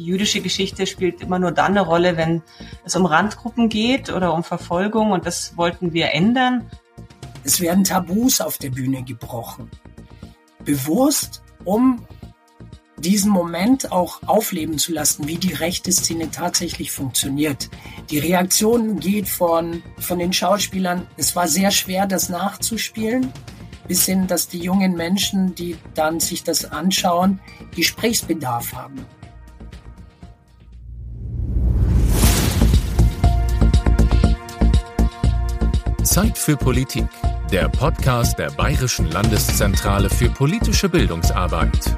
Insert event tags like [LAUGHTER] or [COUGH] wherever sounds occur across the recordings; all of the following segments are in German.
die jüdische Geschichte spielt immer nur dann eine Rolle, wenn es um Randgruppen geht oder um Verfolgung und das wollten wir ändern. Es werden Tabus auf der Bühne gebrochen. Bewusst, um diesen Moment auch aufleben zu lassen, wie die rechte Szene tatsächlich funktioniert. Die Reaktion geht von, von den Schauspielern, es war sehr schwer, das nachzuspielen, bis hin, dass die jungen Menschen, die dann sich das anschauen, Gesprächsbedarf haben. Zeit für Politik, der Podcast der Bayerischen Landeszentrale für politische Bildungsarbeit.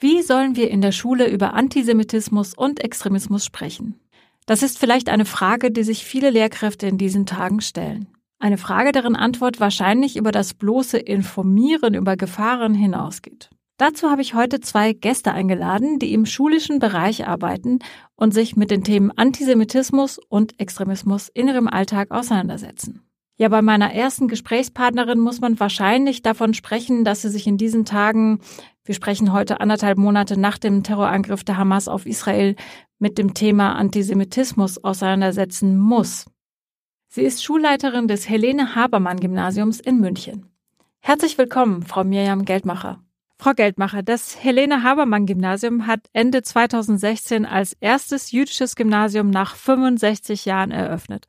Wie sollen wir in der Schule über Antisemitismus und Extremismus sprechen? Das ist vielleicht eine Frage, die sich viele Lehrkräfte in diesen Tagen stellen. Eine Frage, deren Antwort wahrscheinlich über das bloße Informieren über Gefahren hinausgeht. Dazu habe ich heute zwei Gäste eingeladen, die im schulischen Bereich arbeiten und sich mit den Themen Antisemitismus und Extremismus in ihrem Alltag auseinandersetzen. Ja, bei meiner ersten Gesprächspartnerin muss man wahrscheinlich davon sprechen, dass sie sich in diesen Tagen, wir sprechen heute anderthalb Monate nach dem Terrorangriff der Hamas auf Israel, mit dem Thema Antisemitismus auseinandersetzen muss. Sie ist Schulleiterin des Helene Habermann Gymnasiums in München. Herzlich willkommen, Frau Mirjam Geldmacher. Frau Geldmacher, das Helene Habermann Gymnasium hat Ende 2016 als erstes jüdisches Gymnasium nach 65 Jahren eröffnet.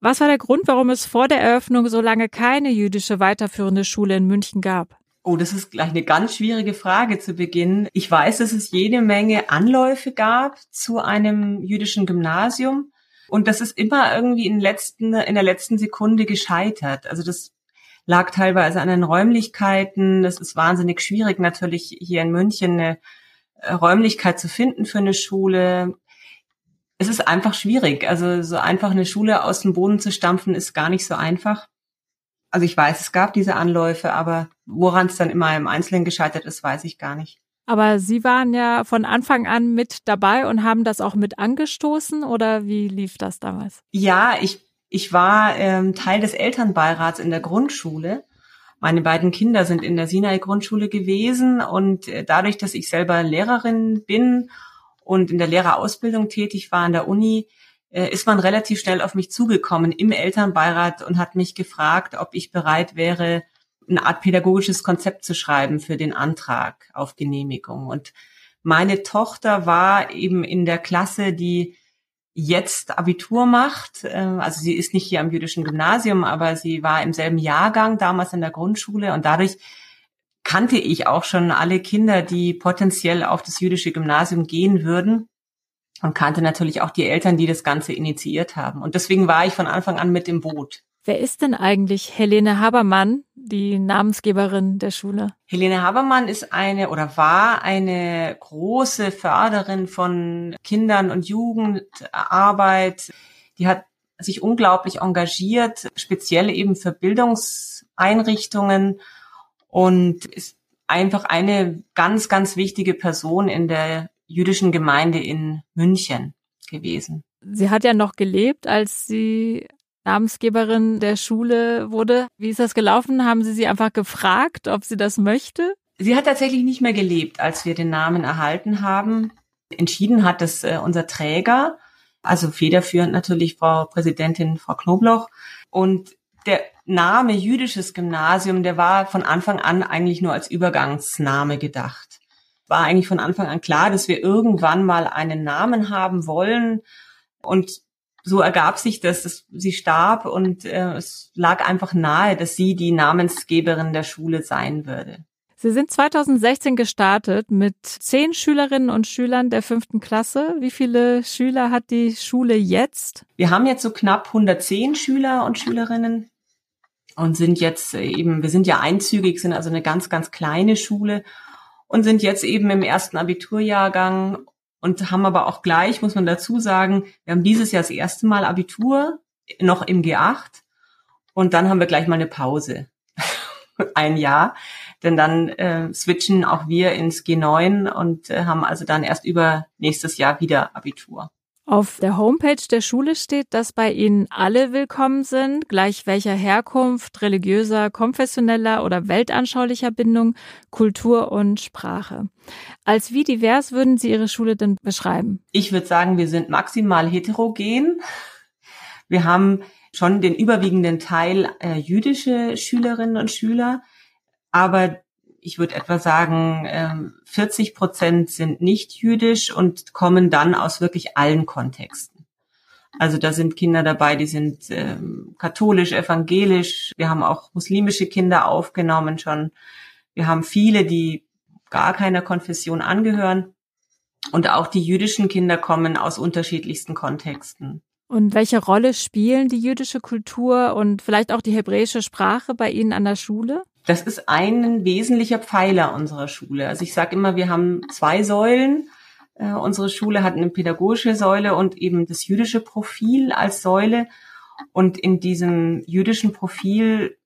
Was war der Grund, warum es vor der Eröffnung so lange keine jüdische weiterführende Schule in München gab? Oh, das ist gleich eine ganz schwierige Frage zu Beginn. Ich weiß, dass es jede Menge Anläufe gab zu einem jüdischen Gymnasium und das ist immer irgendwie in, letzten, in der letzten Sekunde gescheitert. Also das lag teilweise an den Räumlichkeiten. Das ist wahnsinnig schwierig, natürlich hier in München eine äh, Räumlichkeit zu finden für eine Schule es ist einfach schwierig. Also so einfach eine Schule aus dem Boden zu stampfen, ist gar nicht so einfach. Also ich weiß, es gab diese Anläufe, aber woran es dann immer im Einzelnen gescheitert ist, weiß ich gar nicht. Aber Sie waren ja von Anfang an mit dabei und haben das auch mit angestoßen oder wie lief das damals? Ja, ich, ich war ähm, Teil des Elternbeirats in der Grundschule. Meine beiden Kinder sind in der Sinai-Grundschule gewesen und äh, dadurch, dass ich selber Lehrerin bin und in der Lehrerausbildung tätig war an der Uni, äh, ist man relativ schnell auf mich zugekommen im Elternbeirat und hat mich gefragt, ob ich bereit wäre, eine Art pädagogisches Konzept zu schreiben für den Antrag auf Genehmigung. Und meine Tochter war eben in der Klasse, die jetzt Abitur macht. Äh, also sie ist nicht hier am jüdischen Gymnasium, aber sie war im selben Jahrgang damals in der Grundschule und dadurch kannte ich auch schon alle Kinder, die potenziell auf das jüdische Gymnasium gehen würden und kannte natürlich auch die Eltern, die das Ganze initiiert haben. Und deswegen war ich von Anfang an mit im Boot. Wer ist denn eigentlich Helene Habermann, die Namensgeberin der Schule? Helene Habermann ist eine oder war eine große Förderin von Kindern und Jugendarbeit. Die hat sich unglaublich engagiert, speziell eben für Bildungseinrichtungen und ist einfach eine ganz, ganz wichtige Person in der jüdischen Gemeinde in München gewesen. Sie hat ja noch gelebt, als sie Namensgeberin der Schule wurde. Wie ist das gelaufen? Haben Sie sie einfach gefragt, ob sie das möchte? Sie hat tatsächlich nicht mehr gelebt, als wir den Namen erhalten haben. Entschieden hat es äh, unser Träger, also federführend natürlich Frau Präsidentin, Frau Knobloch. Und der Name jüdisches Gymnasium, der war von Anfang an eigentlich nur als Übergangsname gedacht. War eigentlich von Anfang an klar, dass wir irgendwann mal einen Namen haben wollen. Und so ergab sich das, dass sie starb und äh, es lag einfach nahe, dass sie die Namensgeberin der Schule sein würde. Sie sind 2016 gestartet mit zehn Schülerinnen und Schülern der fünften Klasse. Wie viele Schüler hat die Schule jetzt? Wir haben jetzt so knapp 110 Schüler und Schülerinnen und sind jetzt eben, wir sind ja einzügig, sind also eine ganz, ganz kleine Schule und sind jetzt eben im ersten Abiturjahrgang und haben aber auch gleich, muss man dazu sagen, wir haben dieses Jahr das erste Mal Abitur, noch im G8 und dann haben wir gleich mal eine Pause. [LAUGHS] Ein Jahr, denn dann äh, switchen auch wir ins G9 und äh, haben also dann erst über nächstes Jahr wieder Abitur. Auf der Homepage der Schule steht, dass bei Ihnen alle willkommen sind, gleich welcher Herkunft, religiöser, konfessioneller oder weltanschaulicher Bindung, Kultur und Sprache. Als wie divers würden Sie Ihre Schule denn beschreiben? Ich würde sagen, wir sind maximal heterogen. Wir haben schon den überwiegenden Teil äh, jüdische Schülerinnen und Schüler, aber ich würde etwa sagen, 40 ähm, Prozent sind nicht jüdisch und kommen dann aus wirklich allen Kontexten. Also da sind Kinder dabei, die sind ähm, katholisch, evangelisch. Wir haben auch muslimische Kinder aufgenommen schon. Wir haben viele, die gar keiner Konfession angehören. Und auch die jüdischen Kinder kommen aus unterschiedlichsten Kontexten. Und welche Rolle spielen die jüdische Kultur und vielleicht auch die hebräische Sprache bei Ihnen an der Schule? Das ist ein wesentlicher Pfeiler unserer Schule. Also ich sage immer, wir haben zwei Säulen. Äh, unsere Schule hat eine pädagogische Säule und eben das jüdische Profil als Säule. Und in diesem jüdischen Profil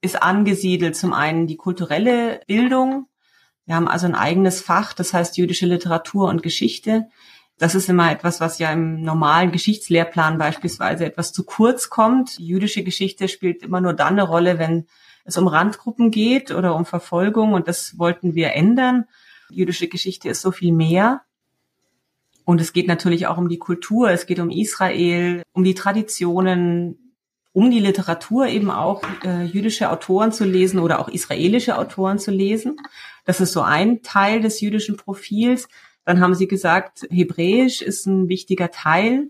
ist angesiedelt zum einen die kulturelle Bildung. Wir haben also ein eigenes Fach, das heißt jüdische Literatur und Geschichte. Das ist immer etwas, was ja im normalen Geschichtslehrplan beispielsweise etwas zu kurz kommt. jüdische Geschichte spielt immer nur dann eine Rolle, wenn es um Randgruppen geht oder um Verfolgung und das wollten wir ändern. jüdische Geschichte ist so viel mehr. Und es geht natürlich auch um die Kultur, es geht um Israel, um die Traditionen, um die Literatur eben auch äh, jüdische Autoren zu lesen oder auch israelische Autoren zu lesen. Das ist so ein Teil des jüdischen Profils. Dann haben sie gesagt, Hebräisch ist ein wichtiger Teil.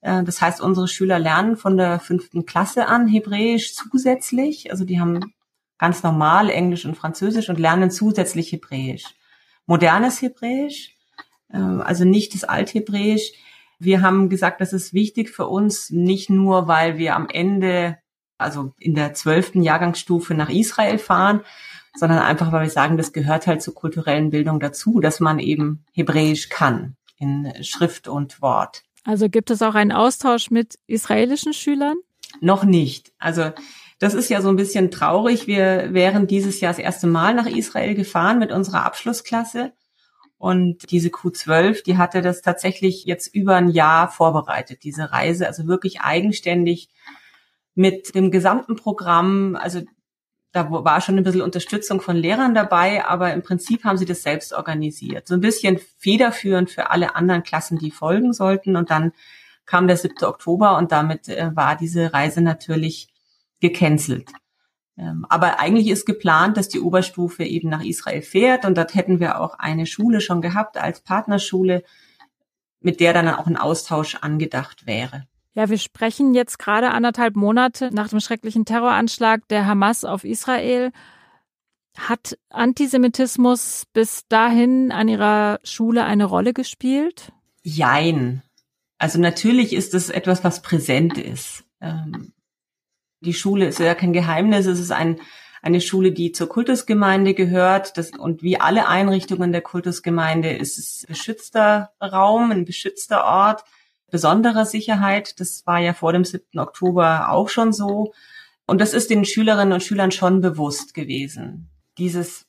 Äh, das heißt, unsere Schüler lernen von der fünften Klasse an Hebräisch zusätzlich. Also die haben ganz normal Englisch und Französisch und lernen zusätzlich Hebräisch. Modernes Hebräisch, äh, also nicht das Althebräisch. Wir haben gesagt, das ist wichtig für uns, nicht nur, weil wir am Ende, also in der zwölften Jahrgangsstufe nach Israel fahren, sondern einfach, weil wir sagen, das gehört halt zur kulturellen Bildung dazu, dass man eben Hebräisch kann in Schrift und Wort. Also gibt es auch einen Austausch mit israelischen Schülern? Noch nicht. Also das ist ja so ein bisschen traurig. Wir wären dieses Jahr das erste Mal nach Israel gefahren mit unserer Abschlussklasse. Und diese Q12, die hatte das tatsächlich jetzt über ein Jahr vorbereitet, diese Reise, also wirklich eigenständig mit dem gesamten Programm. Also da war schon ein bisschen Unterstützung von Lehrern dabei, aber im Prinzip haben sie das selbst organisiert. So ein bisschen federführend für alle anderen Klassen, die folgen sollten. Und dann kam der 7. Oktober und damit äh, war diese Reise natürlich gecancelt. Ähm, aber eigentlich ist geplant, dass die Oberstufe eben nach Israel fährt und dort hätten wir auch eine Schule schon gehabt als Partnerschule, mit der dann auch ein Austausch angedacht wäre. Ja, wir sprechen jetzt gerade anderthalb Monate nach dem schrecklichen Terroranschlag der Hamas auf Israel. Hat Antisemitismus bis dahin an Ihrer Schule eine Rolle gespielt? Jein. Also natürlich ist es etwas, was präsent ist. Ähm, die Schule ist ja kein Geheimnis. Es ist ein, eine Schule, die zur Kultusgemeinde gehört. Das, und wie alle Einrichtungen der Kultusgemeinde ist es beschützter Raum, ein beschützter Ort besonderer Sicherheit. Das war ja vor dem 7. Oktober auch schon so. Und das ist den Schülerinnen und Schülern schon bewusst gewesen. Dieses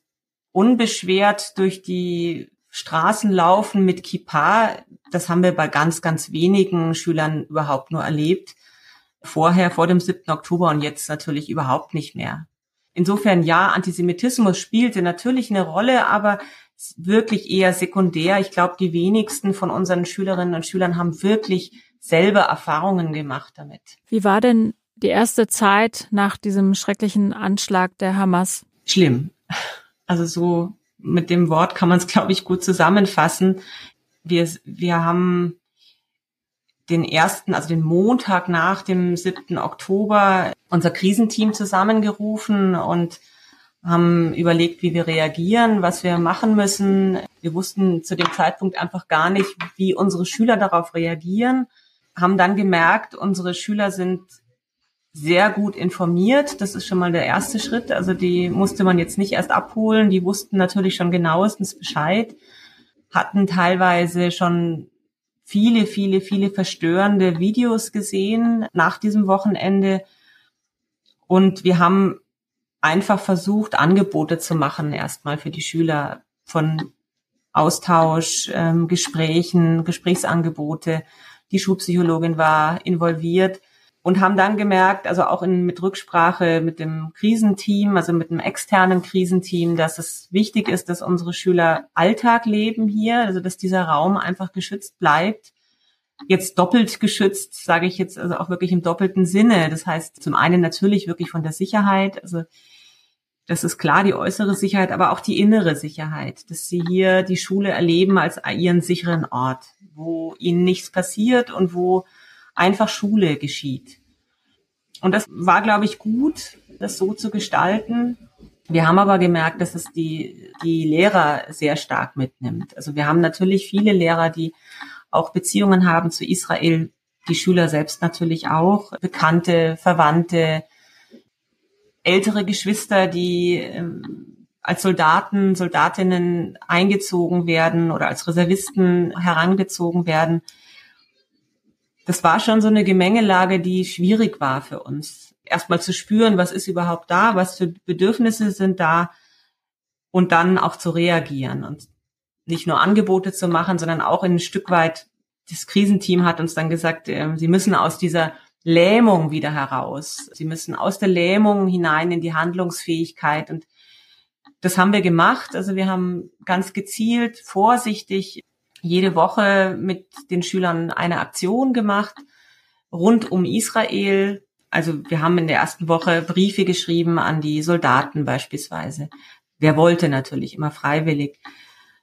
unbeschwert durch die Straßen laufen mit Kippa, das haben wir bei ganz, ganz wenigen Schülern überhaupt nur erlebt. Vorher, vor dem 7. Oktober und jetzt natürlich überhaupt nicht mehr. Insofern ja, Antisemitismus spielte natürlich eine Rolle, aber wirklich eher sekundär. Ich glaube, die wenigsten von unseren Schülerinnen und Schülern haben wirklich selber Erfahrungen gemacht damit. Wie war denn die erste Zeit nach diesem schrecklichen Anschlag der Hamas? Schlimm. Also so mit dem Wort kann man es, glaube ich, gut zusammenfassen. Wir, wir haben den ersten, also den Montag nach dem 7. Oktober unser Krisenteam zusammengerufen und haben überlegt, wie wir reagieren, was wir machen müssen. Wir wussten zu dem Zeitpunkt einfach gar nicht, wie unsere Schüler darauf reagieren, haben dann gemerkt, unsere Schüler sind sehr gut informiert. Das ist schon mal der erste Schritt. Also die musste man jetzt nicht erst abholen. Die wussten natürlich schon genauestens Bescheid, hatten teilweise schon viele, viele, viele verstörende Videos gesehen nach diesem Wochenende. Und wir haben einfach versucht, Angebote zu machen, erstmal für die Schüler von Austausch, ähm, Gesprächen, Gesprächsangebote. Die Schulpsychologin war involviert und haben dann gemerkt, also auch in, mit Rücksprache mit dem Krisenteam, also mit einem externen Krisenteam, dass es wichtig ist, dass unsere Schüler Alltag leben hier, also dass dieser Raum einfach geschützt bleibt. Jetzt doppelt geschützt, sage ich jetzt also auch wirklich im doppelten Sinne. Das heißt, zum einen natürlich wirklich von der Sicherheit, also das ist klar, die äußere Sicherheit, aber auch die innere Sicherheit, dass sie hier die Schule erleben als ihren sicheren Ort, wo ihnen nichts passiert und wo einfach Schule geschieht. Und das war, glaube ich, gut, das so zu gestalten. Wir haben aber gemerkt, dass es die, die Lehrer sehr stark mitnimmt. Also wir haben natürlich viele Lehrer, die auch Beziehungen haben zu Israel, die Schüler selbst natürlich auch, Bekannte, Verwandte, ältere Geschwister, die ähm, als Soldaten, Soldatinnen eingezogen werden oder als Reservisten herangezogen werden das war schon so eine Gemengelage, die schwierig war für uns. Erstmal zu spüren, was ist überhaupt da, was für Bedürfnisse sind da und dann auch zu reagieren und nicht nur Angebote zu machen, sondern auch ein Stück weit, das Krisenteam hat uns dann gesagt, äh, sie müssen aus dieser Lähmung wieder heraus. Sie müssen aus der Lähmung hinein in die Handlungsfähigkeit und das haben wir gemacht. Also wir haben ganz gezielt, vorsichtig jede Woche mit den Schülern eine Aktion gemacht rund um Israel. Also wir haben in der ersten Woche Briefe geschrieben an die Soldaten beispielsweise. Wer wollte natürlich immer freiwillig.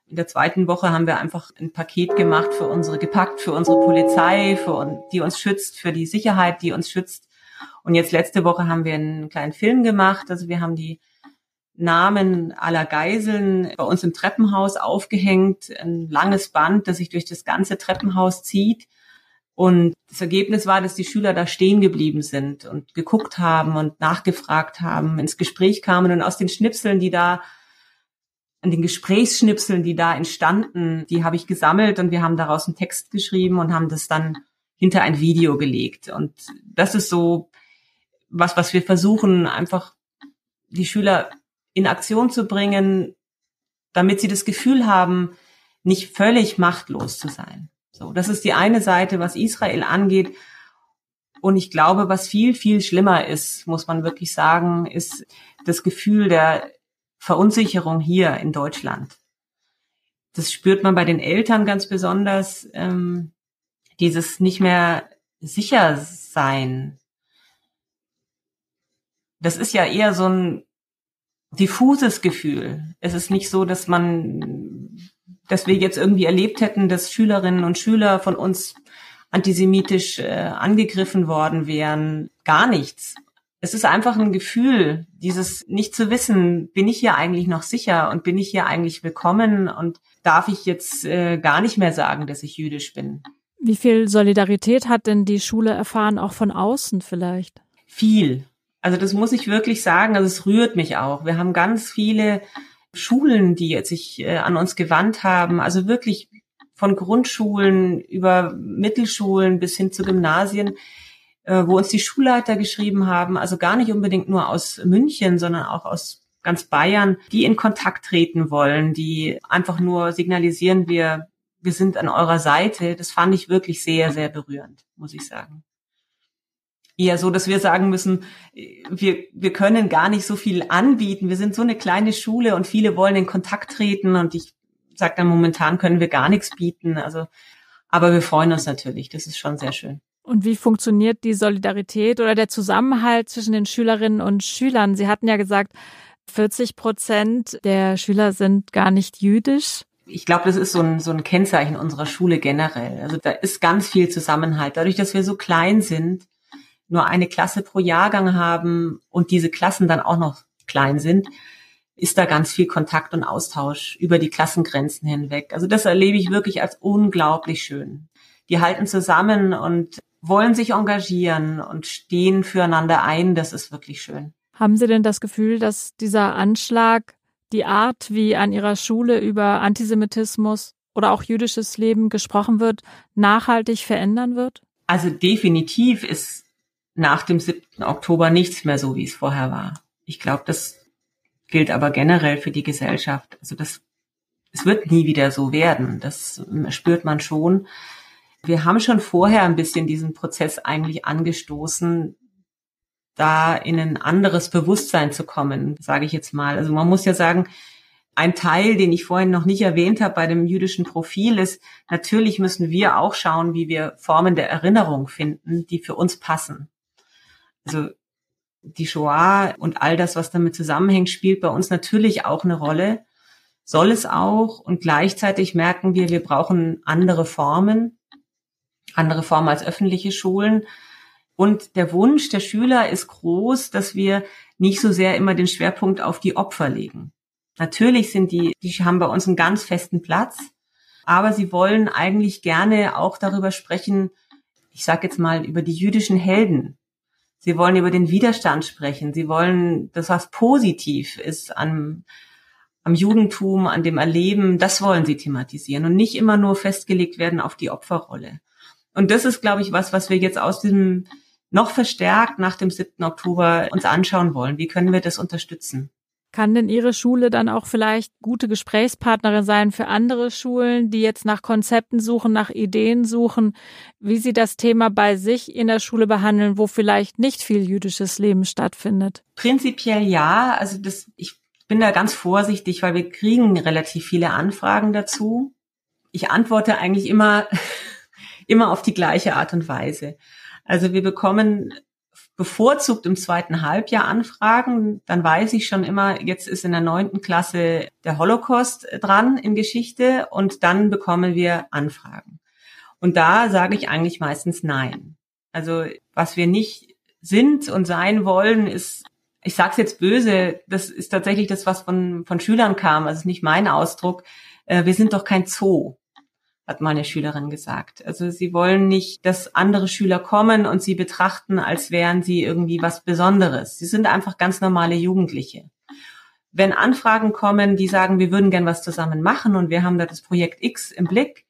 In der zweiten Woche haben wir einfach ein Paket gemacht für unsere, gepackt für unsere Polizei, für, die uns schützt, für die Sicherheit, die uns schützt. Und jetzt letzte Woche haben wir einen kleinen Film gemacht. Also wir haben die Namen aller Geiseln bei uns im Treppenhaus aufgehängt, ein langes Band, das sich durch das ganze Treppenhaus zieht. Und das Ergebnis war, dass die Schüler da stehen geblieben sind und geguckt haben und nachgefragt haben, ins Gespräch kamen und aus den Schnipseln, die da, an den Gesprächsschnipseln, die da entstanden, die habe ich gesammelt und wir haben daraus einen Text geschrieben und haben das dann hinter ein Video gelegt. Und das ist so was, was wir versuchen, einfach die Schüler in Aktion zu bringen, damit sie das Gefühl haben, nicht völlig machtlos zu sein. So, das ist die eine Seite, was Israel angeht. Und ich glaube, was viel, viel schlimmer ist, muss man wirklich sagen, ist das Gefühl der Verunsicherung hier in Deutschland. Das spürt man bei den Eltern ganz besonders, ähm, dieses nicht mehr sicher sein. Das ist ja eher so ein diffuses Gefühl. Es ist nicht so, dass man, dass wir jetzt irgendwie erlebt hätten, dass Schülerinnen und Schüler von uns antisemitisch äh, angegriffen worden wären. Gar nichts. Es ist einfach ein Gefühl, dieses nicht zu wissen, bin ich hier eigentlich noch sicher und bin ich hier eigentlich willkommen und darf ich jetzt äh, gar nicht mehr sagen, dass ich jüdisch bin. Wie viel Solidarität hat denn die Schule erfahren, auch von außen vielleicht? Viel. Also das muss ich wirklich sagen, also es rührt mich auch. Wir haben ganz viele Schulen, die sich äh, an uns gewandt haben, also wirklich von Grundschulen über Mittelschulen bis hin zu Gymnasien, wo uns die Schulleiter geschrieben haben, also gar nicht unbedingt nur aus München, sondern auch aus ganz Bayern, die in Kontakt treten wollen, die einfach nur signalisieren, wir, wir sind an eurer Seite. Das fand ich wirklich sehr, sehr berührend, muss ich sagen eher so, dass wir sagen müssen, wir, wir können gar nicht so viel anbieten. Wir sind so eine kleine Schule und viele wollen in Kontakt treten und ich sage dann momentan können wir gar nichts bieten. Also, aber wir freuen uns natürlich. Das ist schon sehr schön. Und wie funktioniert die Solidarität oder der Zusammenhalt zwischen den Schülerinnen und Schülern? Sie hatten ja gesagt, 40 Prozent der Schüler sind gar nicht jüdisch. Ich glaube, das ist so ein, so ein Kennzeichen unserer Schule generell. Also da ist ganz viel Zusammenhalt. Dadurch, dass wir so klein sind, nur eine Klasse pro Jahrgang haben und diese Klassen dann auch noch klein sind, ist da ganz viel Kontakt und Austausch über die Klassengrenzen hinweg. Also das erlebe ich wirklich als unglaublich schön. Die halten zusammen und wollen sich engagieren und stehen füreinander ein. Das ist wirklich schön. Haben Sie denn das Gefühl, dass dieser Anschlag die Art, wie an Ihrer Schule über Antisemitismus oder auch jüdisches Leben gesprochen wird, nachhaltig verändern wird? Also definitiv ist nach dem 7. Oktober nichts mehr so, wie es vorher war. Ich glaube, das gilt aber generell für die Gesellschaft. Also das es wird nie wieder so werden. Das spürt man schon. Wir haben schon vorher ein bisschen diesen Prozess eigentlich angestoßen, da in ein anderes Bewusstsein zu kommen, sage ich jetzt mal. Also man muss ja sagen, ein Teil, den ich vorhin noch nicht erwähnt habe bei dem jüdischen Profil, ist, natürlich müssen wir auch schauen, wie wir Formen der Erinnerung finden, die für uns passen. Also die Shoah und all das, was damit zusammenhängt, spielt bei uns natürlich auch eine Rolle, soll es auch. Und gleichzeitig merken wir, wir brauchen andere Formen, andere Formen als öffentliche Schulen. Und der Wunsch der Schüler ist groß, dass wir nicht so sehr immer den Schwerpunkt auf die Opfer legen. Natürlich sind die, die haben bei uns einen ganz festen Platz, aber sie wollen eigentlich gerne auch darüber sprechen, ich sage jetzt mal über die jüdischen Helden. Sie wollen über den Widerstand sprechen. Sie wollen das, was positiv ist am, am Judentum, an dem Erleben, das wollen sie thematisieren und nicht immer nur festgelegt werden auf die Opferrolle. Und das ist, glaube ich, was, was wir jetzt aus diesem noch verstärkt nach dem 7. Oktober uns anschauen wollen. Wie können wir das unterstützen? Kann denn Ihre Schule dann auch vielleicht gute Gesprächspartnerin sein für andere Schulen, die jetzt nach Konzepten suchen, nach Ideen suchen, wie sie das Thema bei sich in der Schule behandeln, wo vielleicht nicht viel jüdisches Leben stattfindet? Prinzipiell ja. Also das, ich bin da ganz vorsichtig, weil wir kriegen relativ viele Anfragen dazu. Ich antworte eigentlich immer, immer auf die gleiche Art und Weise. Also wir bekommen bevorzugt im zweiten Halbjahr anfragen, dann weiß ich schon immer, jetzt ist in der neunten Klasse der Holocaust dran in Geschichte und dann bekommen wir Anfragen. Und da sage ich eigentlich meistens nein. Also was wir nicht sind und sein wollen, ist, ich sage es jetzt böse, das ist tatsächlich das, was von, von Schülern kam, also nicht mein Ausdruck, äh, wir sind doch kein Zoo hat meine Schülerin gesagt. Also sie wollen nicht, dass andere Schüler kommen und sie betrachten, als wären sie irgendwie was Besonderes. Sie sind einfach ganz normale Jugendliche. Wenn Anfragen kommen, die sagen, wir würden gern was zusammen machen und wir haben da das Projekt X im Blick,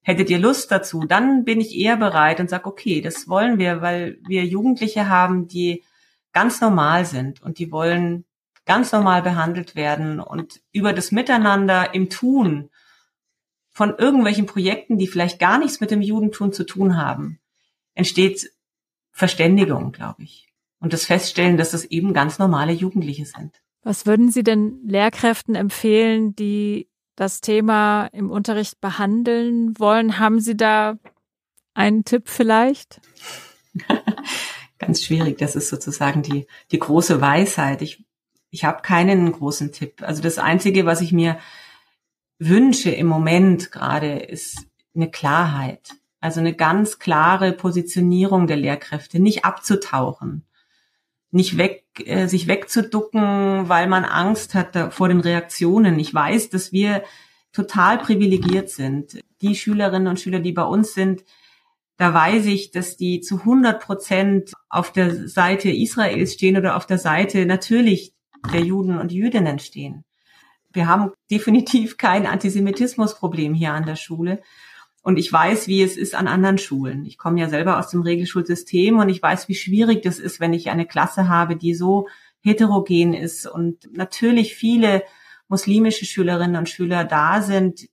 hättet ihr Lust dazu, dann bin ich eher bereit und sage, okay, das wollen wir, weil wir Jugendliche haben, die ganz normal sind und die wollen ganz normal behandelt werden und über das Miteinander im Tun von irgendwelchen Projekten, die vielleicht gar nichts mit dem Judentum zu tun haben, entsteht Verständigung, glaube ich. Und das Feststellen, dass das eben ganz normale Jugendliche sind. Was würden Sie denn Lehrkräften empfehlen, die das Thema im Unterricht behandeln wollen? Haben Sie da einen Tipp vielleicht? [LAUGHS] Ganz schwierig. Das ist sozusagen die, die große Weisheit. Ich, ich habe keinen großen Tipp. Also das Einzige, was ich mir wünsche im Moment gerade, ist eine Klarheit. Also eine ganz klare Positionierung der Lehrkräfte, nicht abzutauchen, nicht weg, äh, sich wegzuducken, weil man Angst hat vor den Reaktionen. Ich weiß, dass wir total privilegiert sind. Die Schülerinnen und Schüler, die bei uns sind, da weiß ich, dass die zu 100 Prozent auf der Seite Israels stehen oder auf der Seite natürlich der Juden und Jüdinnen stehen wir haben definitiv kein Antisemitismusproblem hier an der Schule. Und ich weiß, wie es ist an anderen Schulen. Ich komme ja selber aus dem Regelschulsystem und ich weiß, wie schwierig das ist, wenn ich eine Klasse habe, die so heterogen ist und natürlich viele muslimische Schülerinnen und Schüler da sind,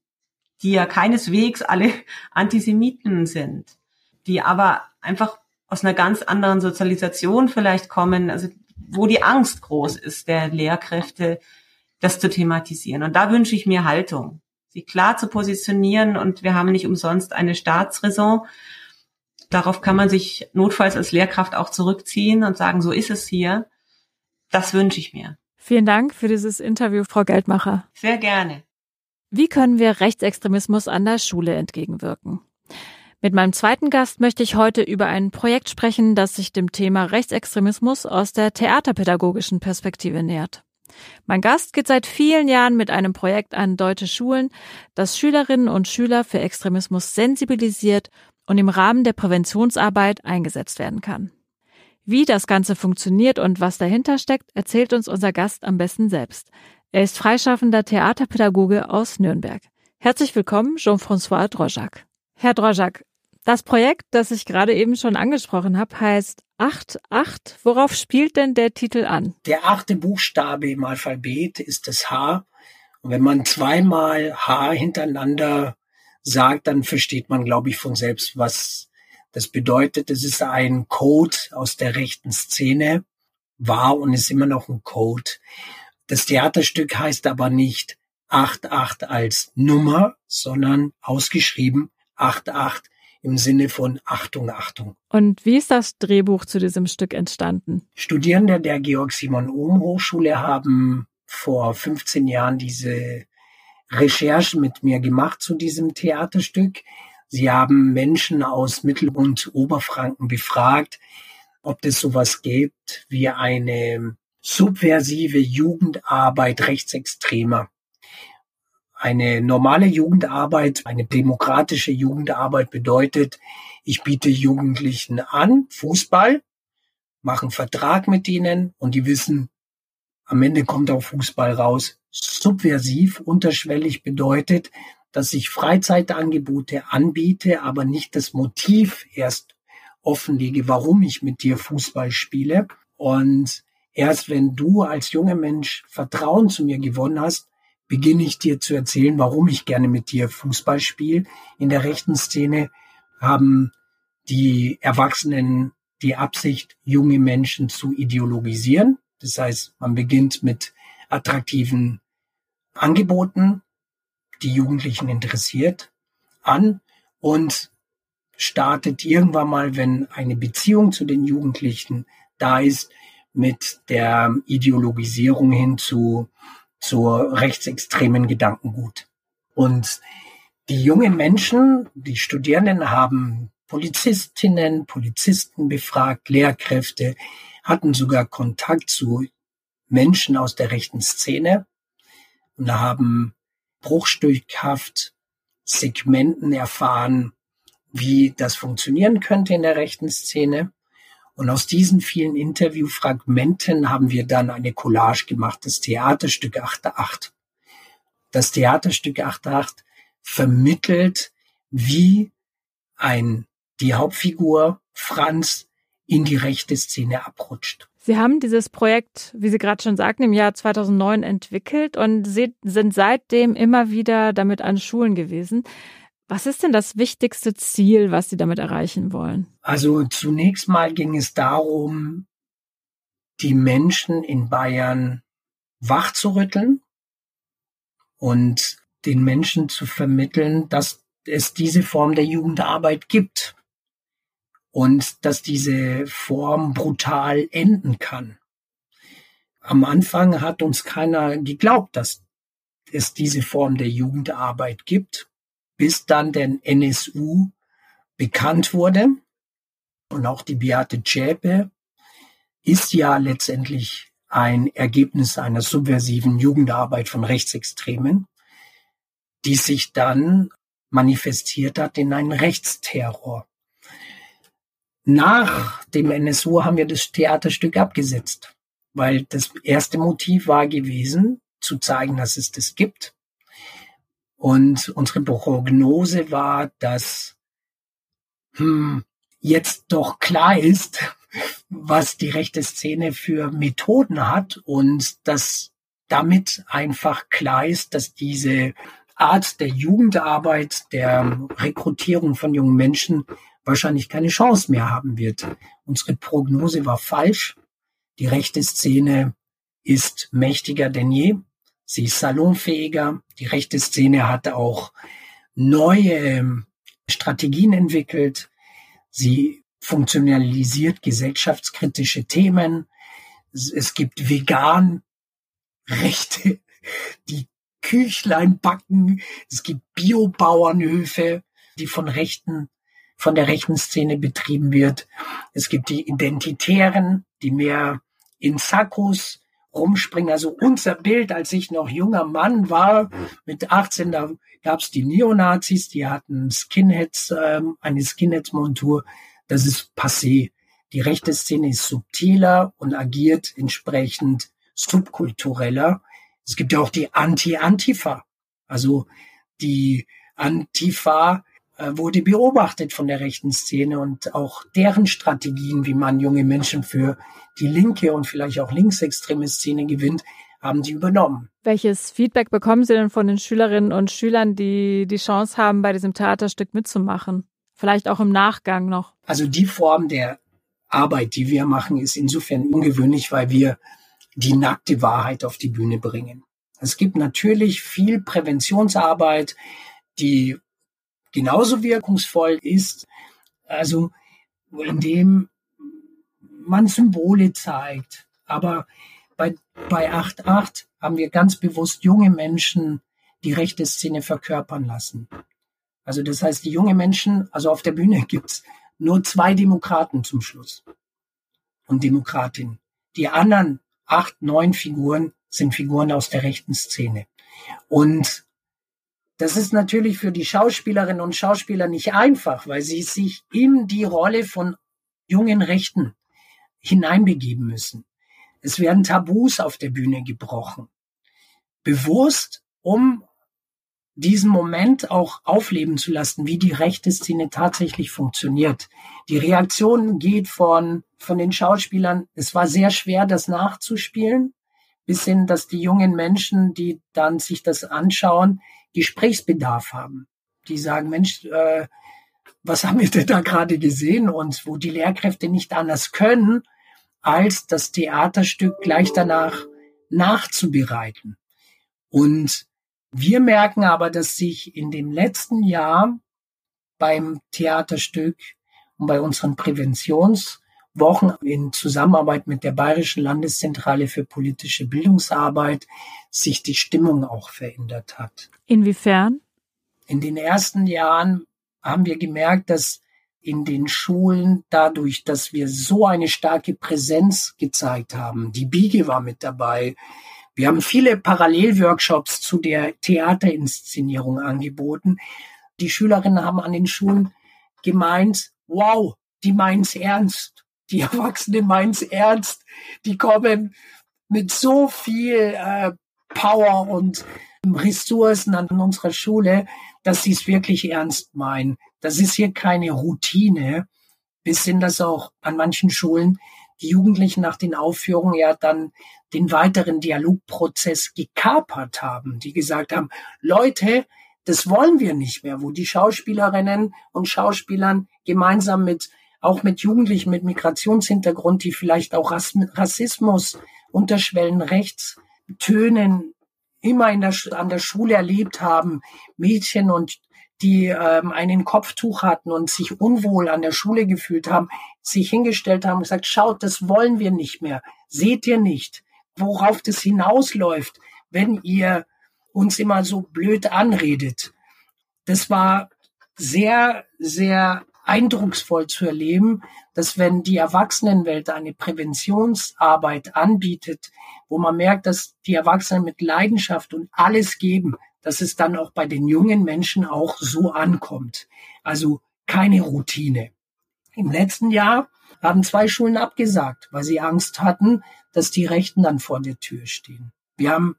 die ja keineswegs alle [LAUGHS] Antisemiten sind, die aber einfach aus einer ganz anderen Sozialisation vielleicht kommen, also wo die Angst groß ist der Lehrkräfte, das zu thematisieren. Und da wünsche ich mir Haltung, sie klar zu positionieren. Und wir haben nicht umsonst eine Staatsräson. Darauf kann man sich notfalls als Lehrkraft auch zurückziehen und sagen, so ist es hier. Das wünsche ich mir. Vielen Dank für dieses Interview, Frau Geldmacher. Sehr gerne. Wie können wir Rechtsextremismus an der Schule entgegenwirken? Mit meinem zweiten Gast möchte ich heute über ein Projekt sprechen, das sich dem Thema Rechtsextremismus aus der theaterpädagogischen Perspektive nähert. Mein Gast geht seit vielen Jahren mit einem Projekt an deutsche Schulen, das Schülerinnen und Schüler für Extremismus sensibilisiert und im Rahmen der Präventionsarbeit eingesetzt werden kann. Wie das Ganze funktioniert und was dahinter steckt, erzählt uns unser Gast am besten selbst. Er ist freischaffender Theaterpädagoge aus Nürnberg. Herzlich willkommen, Jean-François Drojac. Herr Drojac, das Projekt, das ich gerade eben schon angesprochen habe, heißt 8.8. Worauf spielt denn der Titel an? Der achte Buchstabe im Alphabet ist das H Und wenn man zweimal H hintereinander sagt, dann versteht man, glaube ich, von selbst, was das bedeutet. Es ist ein Code aus der rechten Szene, war und ist immer noch ein Code. Das Theaterstück heißt aber nicht 88 als Nummer, sondern ausgeschrieben 88 im Sinne von Achtung, Achtung. Und wie ist das Drehbuch zu diesem Stück entstanden? Studierende der Georg Simon Ohm Hochschule haben vor 15 Jahren diese Recherche mit mir gemacht zu diesem Theaterstück. Sie haben Menschen aus Mittel- und Oberfranken befragt, ob es sowas gibt wie eine subversive Jugendarbeit Rechtsextremer. Eine normale Jugendarbeit, eine demokratische Jugendarbeit bedeutet, ich biete Jugendlichen an, Fußball, mache einen Vertrag mit ihnen und die wissen, am Ende kommt auch Fußball raus. Subversiv, unterschwellig bedeutet, dass ich Freizeitangebote anbiete, aber nicht das Motiv erst offenlege, warum ich mit dir Fußball spiele. Und erst wenn du als junger Mensch Vertrauen zu mir gewonnen hast, beginne ich dir zu erzählen, warum ich gerne mit dir Fußball spiele. In der rechten Szene haben die Erwachsenen die Absicht, junge Menschen zu ideologisieren. Das heißt, man beginnt mit attraktiven Angeboten, die Jugendlichen interessiert, an und startet irgendwann mal, wenn eine Beziehung zu den Jugendlichen da ist, mit der Ideologisierung hin zu zur rechtsextremen Gedankengut. Und die jungen Menschen, die Studierenden haben Polizistinnen, Polizisten befragt, Lehrkräfte, hatten sogar Kontakt zu Menschen aus der rechten Szene und haben bruchstückhaft Segmenten erfahren, wie das funktionieren könnte in der rechten Szene. Und aus diesen vielen Interviewfragmenten haben wir dann eine Collage gemacht, das Theaterstück 8.8. Das Theaterstück 8.8 vermittelt, wie ein, die Hauptfigur Franz in die rechte Szene abrutscht. Sie haben dieses Projekt, wie Sie gerade schon sagten, im Jahr 2009 entwickelt und sind seitdem immer wieder damit an Schulen gewesen. Was ist denn das wichtigste Ziel, was Sie damit erreichen wollen? Also zunächst mal ging es darum, die Menschen in Bayern wachzurütteln und den Menschen zu vermitteln, dass es diese Form der Jugendarbeit gibt und dass diese Form brutal enden kann. Am Anfang hat uns keiner geglaubt, dass es diese Form der Jugendarbeit gibt bis dann der NSU bekannt wurde. Und auch die Beate Zschäpe ist ja letztendlich ein Ergebnis einer subversiven Jugendarbeit von Rechtsextremen, die sich dann manifestiert hat in einen Rechtsterror. Nach dem NSU haben wir das Theaterstück abgesetzt, weil das erste Motiv war gewesen, zu zeigen, dass es das gibt. Und unsere Prognose war, dass hm, jetzt doch klar ist, was die rechte Szene für Methoden hat und dass damit einfach klar ist, dass diese Art der Jugendarbeit, der Rekrutierung von jungen Menschen wahrscheinlich keine Chance mehr haben wird. Unsere Prognose war falsch. Die rechte Szene ist mächtiger denn je. Sie ist salonfähiger. Die rechte Szene hat auch neue ähm, Strategien entwickelt. Sie funktionalisiert gesellschaftskritische Themen. Es gibt vegan Rechte, die Küchlein backen. Es gibt Biobauernhöfe, die von Rechten, von der rechten Szene betrieben wird. Es gibt die Identitären, die mehr in Sakkos rumspringen. Also unser Bild, als ich noch junger Mann war, mit 18, da gab's die Neonazis, die hatten Skinheads, ähm, eine Skinheads-Montur. Das ist passé. Die rechte Szene ist subtiler und agiert entsprechend subkultureller. Es gibt ja auch die Anti-Antifa. Also die Antifa wurde beobachtet von der rechten Szene und auch deren Strategien, wie man junge Menschen für die linke und vielleicht auch linksextreme Szene gewinnt, haben die übernommen. Welches Feedback bekommen Sie denn von den Schülerinnen und Schülern, die die Chance haben, bei diesem Theaterstück mitzumachen? Vielleicht auch im Nachgang noch. Also die Form der Arbeit, die wir machen, ist insofern ungewöhnlich, weil wir die nackte Wahrheit auf die Bühne bringen. Es gibt natürlich viel Präventionsarbeit, die genauso wirkungsvoll ist, also indem man Symbole zeigt. Aber bei, bei 8.8 haben wir ganz bewusst junge Menschen die rechte Szene verkörpern lassen. Also das heißt, die junge Menschen, also auf der Bühne gibt's nur zwei Demokraten zum Schluss und Demokratinnen. Die anderen acht, neun Figuren sind Figuren aus der rechten Szene. Und das ist natürlich für die Schauspielerinnen und Schauspieler nicht einfach, weil sie sich in die Rolle von jungen Rechten hineinbegeben müssen. Es werden Tabus auf der Bühne gebrochen. Bewusst, um diesen Moment auch aufleben zu lassen, wie die rechte Szene tatsächlich funktioniert. Die Reaktion geht von, von den Schauspielern, es war sehr schwer, das nachzuspielen, bis hin, dass die jungen Menschen, die dann sich das anschauen, Gesprächsbedarf haben. Die sagen, Mensch, äh, was haben wir denn da gerade gesehen? Und wo die Lehrkräfte nicht anders können, als das Theaterstück gleich danach nachzubereiten. Und wir merken aber, dass sich in dem letzten Jahr beim Theaterstück und bei unseren Präventionswochen in Zusammenarbeit mit der Bayerischen Landeszentrale für politische Bildungsarbeit sich die Stimmung auch verändert hat. Inwiefern? In den ersten Jahren haben wir gemerkt, dass in den Schulen dadurch, dass wir so eine starke Präsenz gezeigt haben. Die Biege war mit dabei. Wir haben viele Parallelworkshops zu der Theaterinszenierung angeboten. Die Schülerinnen haben an den Schulen gemeint, wow, die meinen's ernst. Die Erwachsenen meinen's ernst. Die kommen mit so viel äh, Power und Ressourcen an unserer Schule, dass sie es wirklich ernst meinen. Das ist hier keine Routine. Bis hin, dass auch an manchen Schulen die Jugendlichen nach den Aufführungen ja dann den weiteren Dialogprozess gekapert haben, die gesagt haben, Leute, das wollen wir nicht mehr, wo die Schauspielerinnen und Schauspielern gemeinsam mit, auch mit Jugendlichen mit Migrationshintergrund, die vielleicht auch Rassismus, Unterschwellen rechts Tönen immer der, an der Schule erlebt haben, Mädchen und die ähm, einen Kopftuch hatten und sich unwohl an der Schule gefühlt haben, sich hingestellt haben und gesagt, schaut, das wollen wir nicht mehr. Seht ihr nicht, worauf das hinausläuft, wenn ihr uns immer so blöd anredet. Das war sehr, sehr eindrucksvoll zu erleben, dass wenn die Erwachsenenwelt eine Präventionsarbeit anbietet, wo man merkt, dass die Erwachsenen mit Leidenschaft und alles geben, dass es dann auch bei den jungen Menschen auch so ankommt. Also keine Routine. Im letzten Jahr haben zwei Schulen abgesagt, weil sie Angst hatten, dass die Rechten dann vor der Tür stehen. Wir haben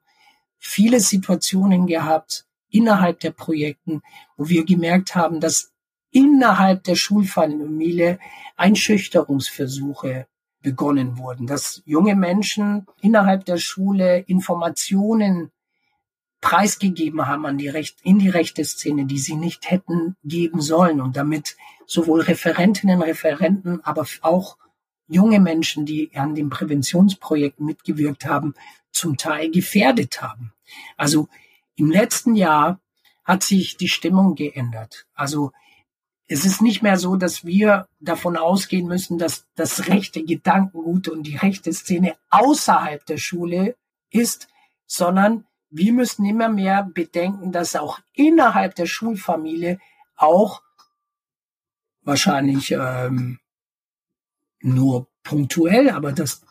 viele Situationen gehabt innerhalb der Projekten, wo wir gemerkt haben, dass innerhalb der Schulfamilie Einschüchterungsversuche begonnen wurden, dass junge Menschen innerhalb der Schule Informationen preisgegeben haben an die Recht, in die rechte Szene, die sie nicht hätten geben sollen und damit sowohl Referentinnen, Referenten, aber auch junge Menschen, die an dem Präventionsprojekt mitgewirkt haben, zum Teil gefährdet haben. Also im letzten Jahr hat sich die Stimmung geändert. Also es ist nicht mehr so, dass wir davon ausgehen müssen, dass das rechte Gedankengut und die rechte Szene außerhalb der Schule ist, sondern wir müssen immer mehr bedenken, dass auch innerhalb der Schulfamilie auch wahrscheinlich ähm, nur punktuell, aber dass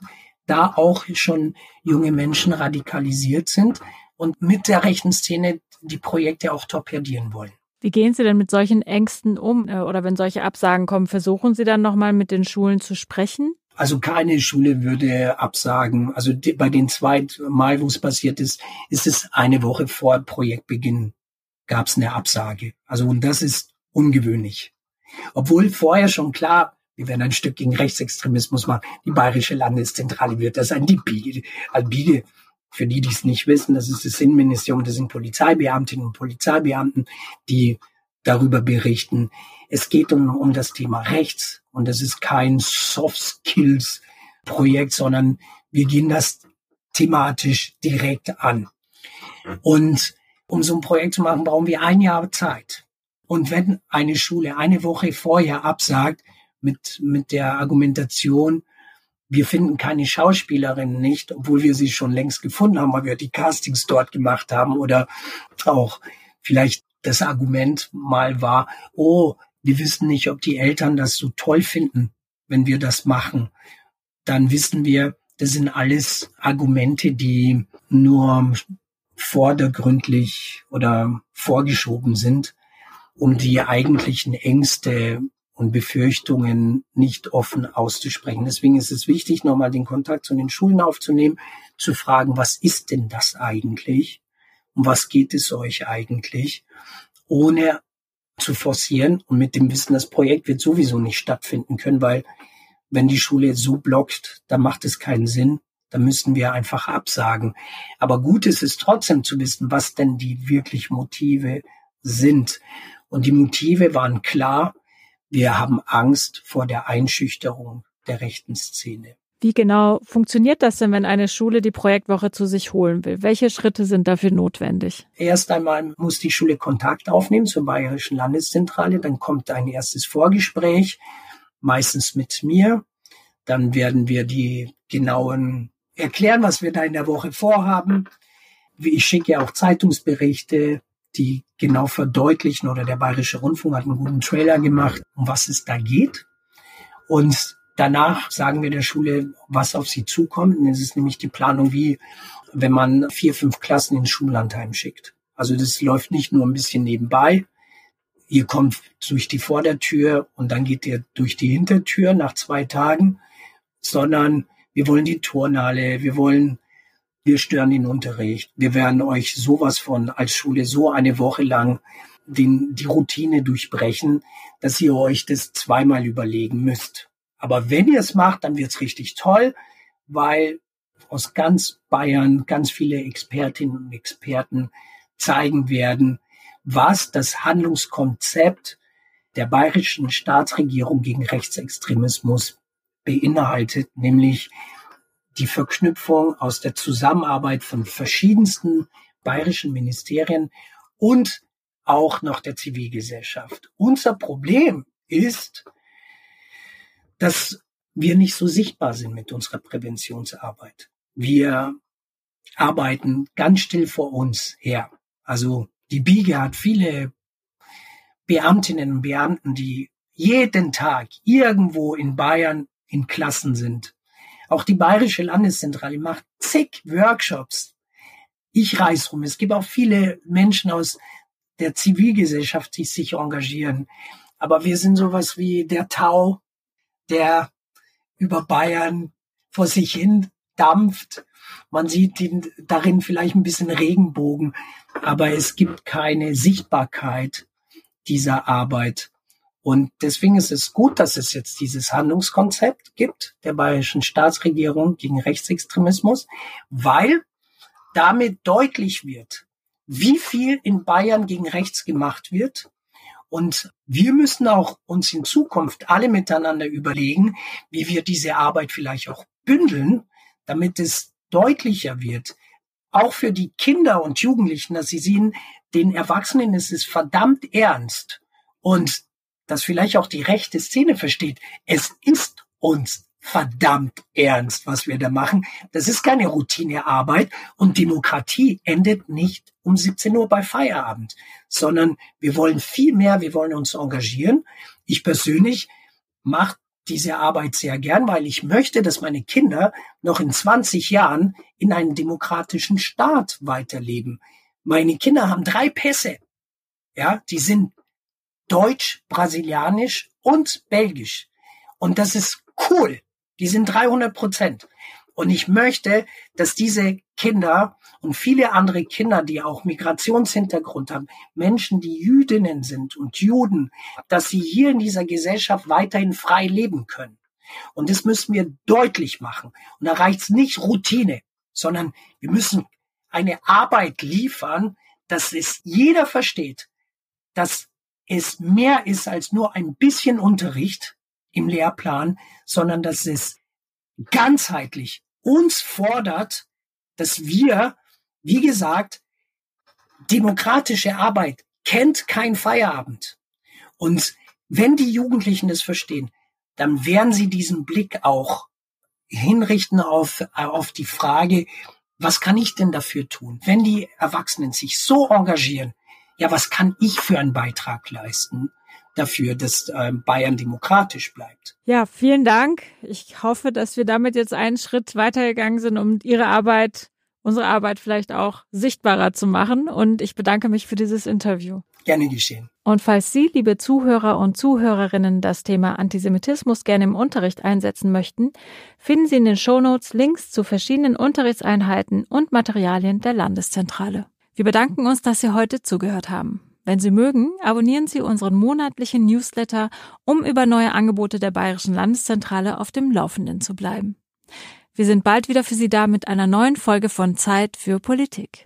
da auch schon junge Menschen radikalisiert sind und mit der rechten Szene die Projekte auch torpedieren wollen. Wie gehen Sie denn mit solchen Ängsten um? Äh, oder wenn solche Absagen kommen, versuchen Sie dann nochmal mit den Schulen zu sprechen? Also keine Schule würde absagen. Also bei den zwei Mal, wo es passiert ist, ist es eine Woche vor Projektbeginn gab es eine Absage. Also und das ist ungewöhnlich. Obwohl vorher schon klar, wir werden ein Stück gegen Rechtsextremismus machen. Die Bayerische Landeszentrale wird das ein die Biege, Albide Für die, die es nicht wissen, das ist das Innenministerium, das sind Polizeibeamtinnen und Polizeibeamten, die darüber berichten. Es geht um, um das Thema Rechts und das ist kein Soft Skills Projekt, sondern wir gehen das thematisch direkt an. Und um so ein Projekt zu machen, brauchen wir ein Jahr Zeit. Und wenn eine Schule eine Woche vorher absagt mit, mit der Argumentation, wir finden keine Schauspielerinnen nicht, obwohl wir sie schon längst gefunden haben, weil wir die Castings dort gemacht haben oder auch vielleicht das Argument mal war, oh, wir wissen nicht, ob die Eltern das so toll finden, wenn wir das machen. Dann wissen wir, das sind alles Argumente, die nur vordergründlich oder vorgeschoben sind, um die eigentlichen Ängste und Befürchtungen nicht offen auszusprechen. Deswegen ist es wichtig, nochmal den Kontakt zu den Schulen aufzunehmen, zu fragen, was ist denn das eigentlich? Um was geht es euch eigentlich? Ohne zu forcieren und mit dem Wissen, das Projekt wird sowieso nicht stattfinden können, weil wenn die Schule so blockt, dann macht es keinen Sinn. Da müssen wir einfach absagen. Aber gut ist es trotzdem zu wissen, was denn die wirklich Motive sind. Und die Motive waren klar. Wir haben Angst vor der Einschüchterung der rechten Szene. Wie genau funktioniert das denn, wenn eine Schule die Projektwoche zu sich holen will? Welche Schritte sind dafür notwendig? Erst einmal muss die Schule Kontakt aufnehmen zur Bayerischen Landeszentrale. Dann kommt ein erstes Vorgespräch, meistens mit mir. Dann werden wir die genauen erklären, was wir da in der Woche vorhaben. Ich schicke auch Zeitungsberichte, die genau verdeutlichen, oder der Bayerische Rundfunk hat einen guten Trailer gemacht, um was es da geht. Und danach sagen wir der Schule, was auf sie zukommt. Und es ist nämlich die Planung, wie wenn man vier, fünf Klassen ins Schullandheim schickt. Also das läuft nicht nur ein bisschen nebenbei. Ihr kommt durch die Vordertür und dann geht ihr durch die Hintertür nach zwei Tagen, sondern wir wollen die Turnhalle, wir wollen, wir stören den Unterricht. Wir werden euch sowas von als Schule so eine Woche lang den, die Routine durchbrechen, dass ihr euch das zweimal überlegen müsst. Aber wenn ihr es macht, dann wird's richtig toll, weil aus ganz Bayern ganz viele Expertinnen und Experten zeigen werden, was das Handlungskonzept der bayerischen Staatsregierung gegen Rechtsextremismus beinhaltet, nämlich die Verknüpfung aus der Zusammenarbeit von verschiedensten bayerischen Ministerien und auch noch der Zivilgesellschaft. Unser Problem ist, dass wir nicht so sichtbar sind mit unserer Präventionsarbeit. Wir arbeiten ganz still vor uns her. Also die Biege hat viele Beamtinnen und Beamten, die jeden Tag irgendwo in Bayern in Klassen sind. Auch die Bayerische Landeszentrale macht zig Workshops. Ich reise rum. Es gibt auch viele Menschen aus der Zivilgesellschaft, die sich engagieren. Aber wir sind sowas wie der Tau, der über Bayern vor sich hin dampft. Man sieht ihn darin vielleicht ein bisschen Regenbogen, aber es gibt keine Sichtbarkeit dieser Arbeit. Und deswegen ist es gut, dass es jetzt dieses Handlungskonzept gibt der bayerischen Staatsregierung gegen Rechtsextremismus, weil damit deutlich wird, wie viel in Bayern gegen rechts gemacht wird. Und wir müssen auch uns in Zukunft alle miteinander überlegen, wie wir diese Arbeit vielleicht auch bündeln, damit es deutlicher wird, auch für die Kinder und Jugendlichen, dass sie sehen, den Erwachsenen ist es verdammt ernst. Und dass vielleicht auch die rechte Szene versteht, es ist uns verdammt ernst, was wir da machen. Das ist keine Routinearbeit und Demokratie endet nicht um 17 Uhr bei Feierabend, sondern wir wollen viel mehr, wir wollen uns engagieren. Ich persönlich mache diese Arbeit sehr gern, weil ich möchte, dass meine Kinder noch in 20 Jahren in einem demokratischen Staat weiterleben. Meine Kinder haben drei Pässe. Ja, die sind Deutsch, Brasilianisch und Belgisch. Und das ist cool. Die sind 300 Prozent. Und ich möchte, dass diese Kinder und viele andere Kinder, die auch Migrationshintergrund haben, Menschen, die Jüdinnen sind und Juden, dass sie hier in dieser Gesellschaft weiterhin frei leben können. Und das müssen wir deutlich machen. Und da reicht es nicht Routine. sondern wir müssen eine Arbeit liefern, dass es jeder versteht, dass es mehr ist als nur ein bisschen Unterricht im Lehrplan, sondern dass es ganzheitlich uns fordert, dass wir, wie gesagt, demokratische Arbeit kennt kein Feierabend. Und wenn die Jugendlichen das verstehen, dann werden sie diesen Blick auch hinrichten auf, auf die Frage, was kann ich denn dafür tun? Wenn die Erwachsenen sich so engagieren, ja, was kann ich für einen Beitrag leisten? dafür, dass äh, Bayern demokratisch bleibt. Ja, vielen Dank. Ich hoffe, dass wir damit jetzt einen Schritt weitergegangen sind, um Ihre Arbeit, unsere Arbeit vielleicht auch sichtbarer zu machen. Und ich bedanke mich für dieses Interview. Gerne geschehen. Und falls Sie, liebe Zuhörer und Zuhörerinnen, das Thema Antisemitismus gerne im Unterricht einsetzen möchten, finden Sie in den Shownotes Links zu verschiedenen Unterrichtseinheiten und Materialien der Landeszentrale. Wir bedanken uns, dass Sie heute zugehört haben. Wenn Sie mögen, abonnieren Sie unseren monatlichen Newsletter, um über neue Angebote der Bayerischen Landeszentrale auf dem Laufenden zu bleiben. Wir sind bald wieder für Sie da mit einer neuen Folge von Zeit für Politik.